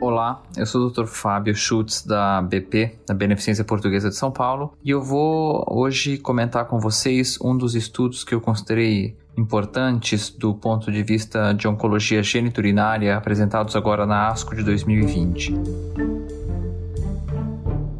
Olá, eu sou o Dr. Fábio Schutz da BP, da Beneficência Portuguesa de São Paulo, e eu vou hoje comentar com vocês um dos estudos que eu considerei importantes do ponto de vista de oncologia geniturinária apresentados agora na ASCO de 2020.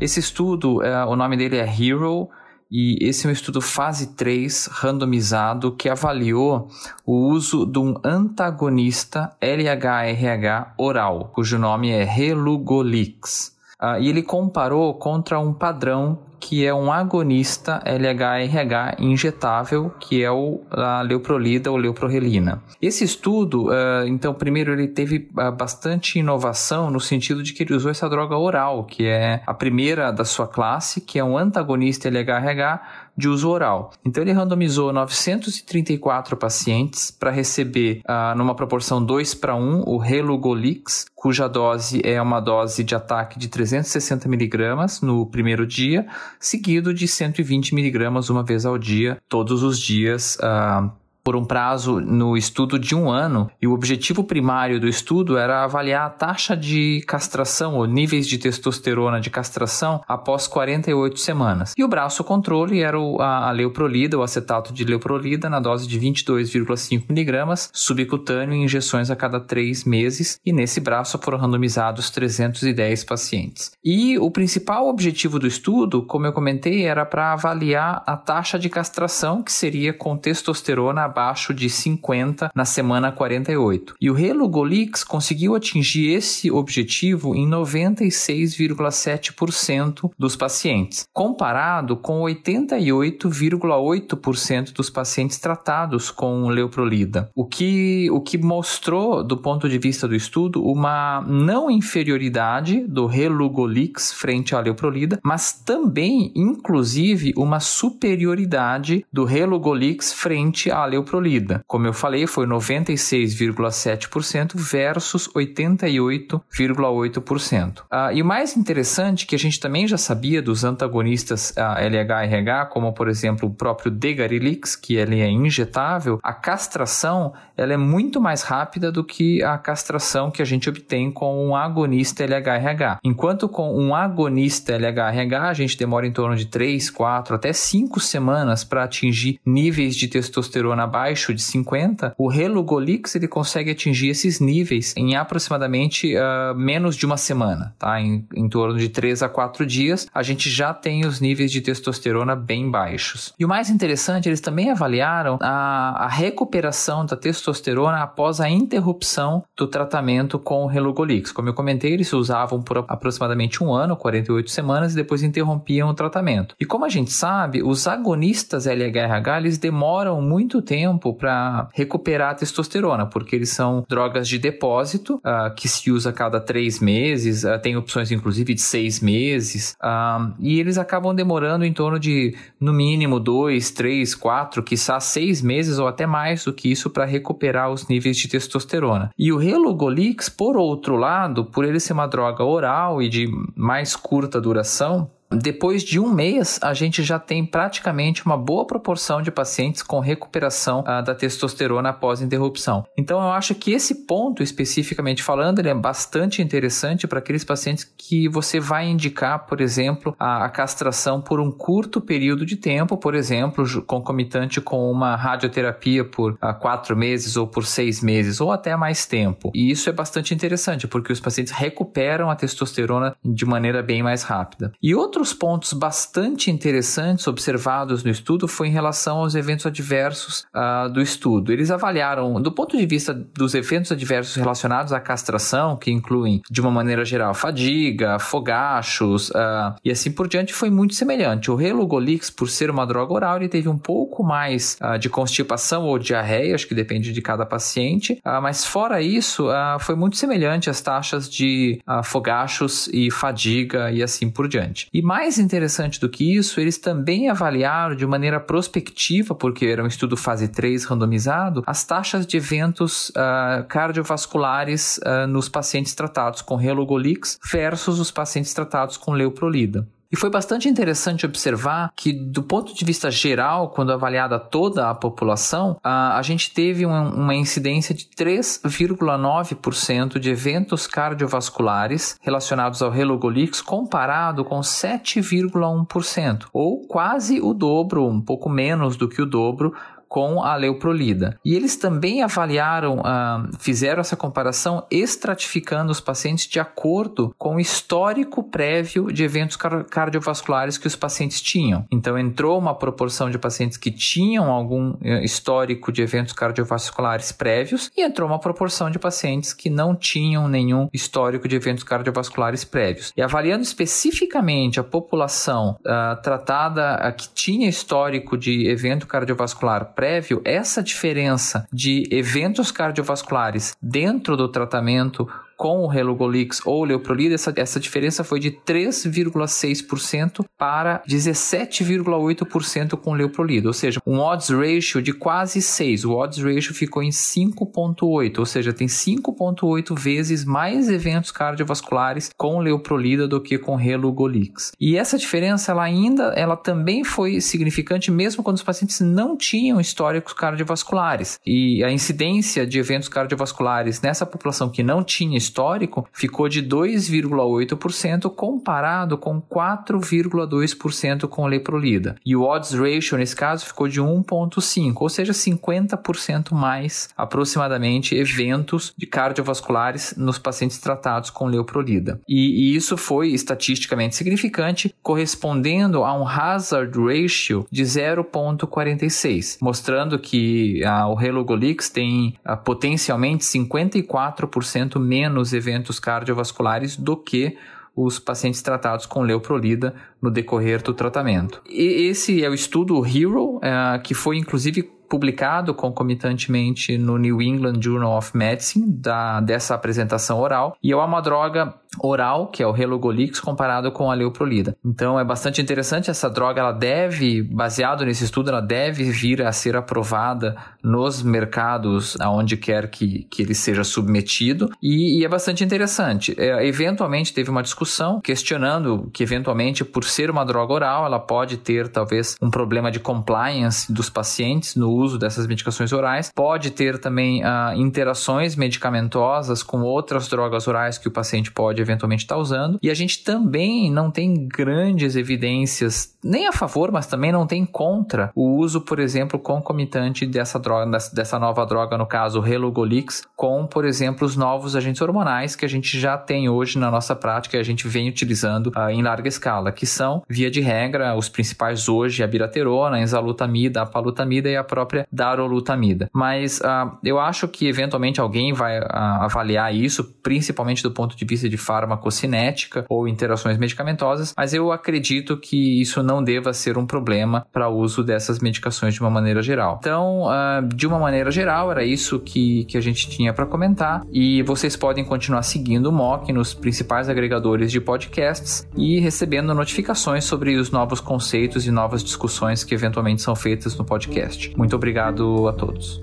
Esse estudo, é, o nome dele é HERO, e esse é um estudo fase 3 randomizado que avaliou o uso de um antagonista LHRH oral, cujo nome é Relugolix. Uh, e ele comparou contra um padrão que é um agonista LHRH injetável, que é o, a leuprolida ou leuprorelina. Esse estudo, uh, então, primeiro ele teve uh, bastante inovação no sentido de que ele usou essa droga oral, que é a primeira da sua classe, que é um antagonista LHRH de uso oral. Então ele randomizou 934 pacientes para receber uh, numa proporção 2 para 1 o Relugolix, cuja dose é uma dose de ataque de 360 miligramas no primeiro dia, seguido de 120 miligramas uma vez ao dia, todos os dias. Uh, por um prazo no estudo de um ano, e o objetivo primário do estudo era avaliar a taxa de castração ou níveis de testosterona de castração após 48 semanas. E o braço controle era a, leuprolida, o acetato de leuprolida, na dose de 22,5 miligramas, subcutâneo em injeções a cada três meses, e nesse braço foram randomizados 310 pacientes. E o principal objetivo do estudo, como eu comentei, era para avaliar a taxa de castração, que seria com testosterona abaixo de 50 na semana 48. E o Relugolix conseguiu atingir esse objetivo em 96,7% dos pacientes, comparado com 88,8% dos pacientes tratados com leuprolida. O que, o que mostrou, do ponto de vista do estudo, uma não inferioridade do Relugolix frente à leuprolida, mas também, inclusive, uma superioridade do Relugolix frente à leuprolida prolida. Como eu falei, foi 96,7% versus 88,8%. Ah, e o mais interessante que a gente também já sabia dos antagonistas ah, LH-RH, como por exemplo o próprio Degarilix, que ele é injetável, a castração ela é muito mais rápida do que a castração que a gente obtém com um agonista LH-RH. Enquanto com um agonista LH-RH a gente demora em torno de 3, 4, até 5 semanas para atingir níveis de testosterona abaixo de 50, o Relugolix ele consegue atingir esses níveis em aproximadamente uh, menos de uma semana, tá? Em, em torno de 3 a 4 dias, a gente já tem os níveis de testosterona bem baixos. E o mais interessante, eles também avaliaram a, a recuperação da testosterona após a interrupção do tratamento com o Relugolix. Como eu comentei, eles usavam por aproximadamente um ano, 48 semanas, e depois interrompiam o tratamento. E como a gente sabe, os agonistas LHRH, eles demoram muito tempo tempo para recuperar a testosterona, porque eles são drogas de depósito uh, que se usa a cada três meses, uh, tem opções inclusive de seis meses, uh, e eles acabam demorando em torno de no mínimo dois, três, quatro, quiçá seis meses ou até mais do que isso para recuperar os níveis de testosterona. E o Relugolix, por outro lado, por ele ser uma droga oral e de mais curta duração, depois de um mês, a gente já tem praticamente uma boa proporção de pacientes com recuperação uh, da testosterona após interrupção. Então, eu acho que esse ponto, especificamente falando, ele é bastante interessante para aqueles pacientes que você vai indicar, por exemplo, a, a, castração por um curto período de tempo, por exemplo, concomitante com uma radioterapia por uh, quatro meses ou por seis meses, ou até mais tempo. E isso é bastante interessante, porque os pacientes recuperam a testosterona de maneira bem mais rápida. E outro Outros pontos bastante interessantes observados no estudo foi em relação aos eventos adversos uh, do estudo. Eles avaliaram, do ponto de vista dos eventos adversos relacionados à castração, que incluem, de uma maneira geral, fadiga, fogachos uh, e assim por diante, foi muito semelhante. O Relugolix, por ser uma droga oral, ele teve um pouco mais uh, de constipação ou diarreia, acho que depende de cada paciente, mas fora isso, foi muito semelhante às taxas de fogachos e fadiga e assim por diante. E mais interessante do que isso, eles também avaliaram de maneira prospectiva, porque era um estudo fase 3 randomizado, as taxas de eventos uh, cardiovasculares uh, nos pacientes tratados com Relugolix versus os pacientes tratados com Leuprolida. E foi bastante interessante observar que, do ponto de vista geral, quando avaliada toda a população, a, a gente teve uma, uma incidência de 3,9% de eventos cardiovasculares relacionados ao Relugolix comparado com 7,1%, ou quase o dobro, um pouco menos do que o dobro com a leuprolida. E eles também avaliaram, uh, fizeram essa comparação estratificando os pacientes de acordo com o histórico prévio de eventos car cardiovasculares que os pacientes tinham. Então entrou uma proporção de pacientes que tinham algum uh, histórico de eventos cardiovasculares prévios e entrou uma proporção de pacientes que não tinham nenhum histórico de eventos cardiovasculares prévios. E avaliando especificamente a população uh, tratada que tinha histórico de evento cardiovascular prévio, essa diferença de eventos cardiovasculares dentro do tratamento com o Relugolix ou Leuprolida, essa, essa diferença foi de 3,6% para 17,8% com Leuprolida, ou seja, um odds ratio de quase 6. O odds ratio ficou em 5,8, ou seja, tem 5,8 vezes mais eventos cardiovasculares com Leuprolida do que com Relugolix. E essa diferença, ela ainda, ela também foi significante mesmo quando os pacientes não tinham históricos cardiovasculares. E a incidência de eventos cardiovasculares nessa população que não tinha histórico ficou de 2,8% comparado com 4,2% com leprolida. E o odds ratio nesse caso ficou de 1,5, ou seja, 50% mais aproximadamente eventos de cardiovasculares nos pacientes tratados com leprolida. E, e isso foi estatisticamente significante, correspondendo a um hazard ratio de 0,46, mostrando que ah, o Relugolix tem ah, potencialmente 54% menos nos eventos cardiovasculares do que os pacientes tratados com leuprolida no decorrer do tratamento. E esse é o estudo HERO, é, que foi inclusive publicado concomitantemente no New England Journal of Medicine da, dessa apresentação oral e é uma droga oral, que é o Relugolix, comparado com a leuprolida. Então é bastante interessante essa droga, ela deve, baseado nesse estudo, ela deve vir a ser aprovada nos mercados aonde quer que, que ele seja submetido e, e é bastante interessante. É, eventualmente teve uma discussão questionando que eventualmente por ser uma droga oral, ela pode ter talvez um problema de compliance dos pacientes no uso dessas medicações orais, pode ter também uh, interações medicamentosas com outras drogas orais que o paciente pode eventualmente estar tá usando. E a gente também não tem grandes evidências, nem a favor, mas também não tem contra o uso, por exemplo, concomitante dessa droga, dessa nova droga, no caso, Relugolix, com, por exemplo, os novos agentes hormonais que a gente já tem hoje na nossa prática e a gente vem utilizando uh, em larga escala, que são, via de regra, os principais hoje, a biraterona, a enzalutamida, a palutamida e a própria darolutamida. Mas uh, eu acho que eventualmente alguém vai uh, avaliar isso, principalmente do ponto de vista de farmacocinética ou interações medicamentosas, mas eu acredito que isso não deva ser um problema para o uso dessas medicações de uma maneira geral. Então, uh, de uma maneira geral, era isso que, que a gente tinha para comentar e vocês podem continuar seguindo o MOC nos principais agregadores de podcasts e recebendo notificações sobre os novos conceitos e novas discussões que eventualmente são feitas no podcast. Muito obrigado a todos.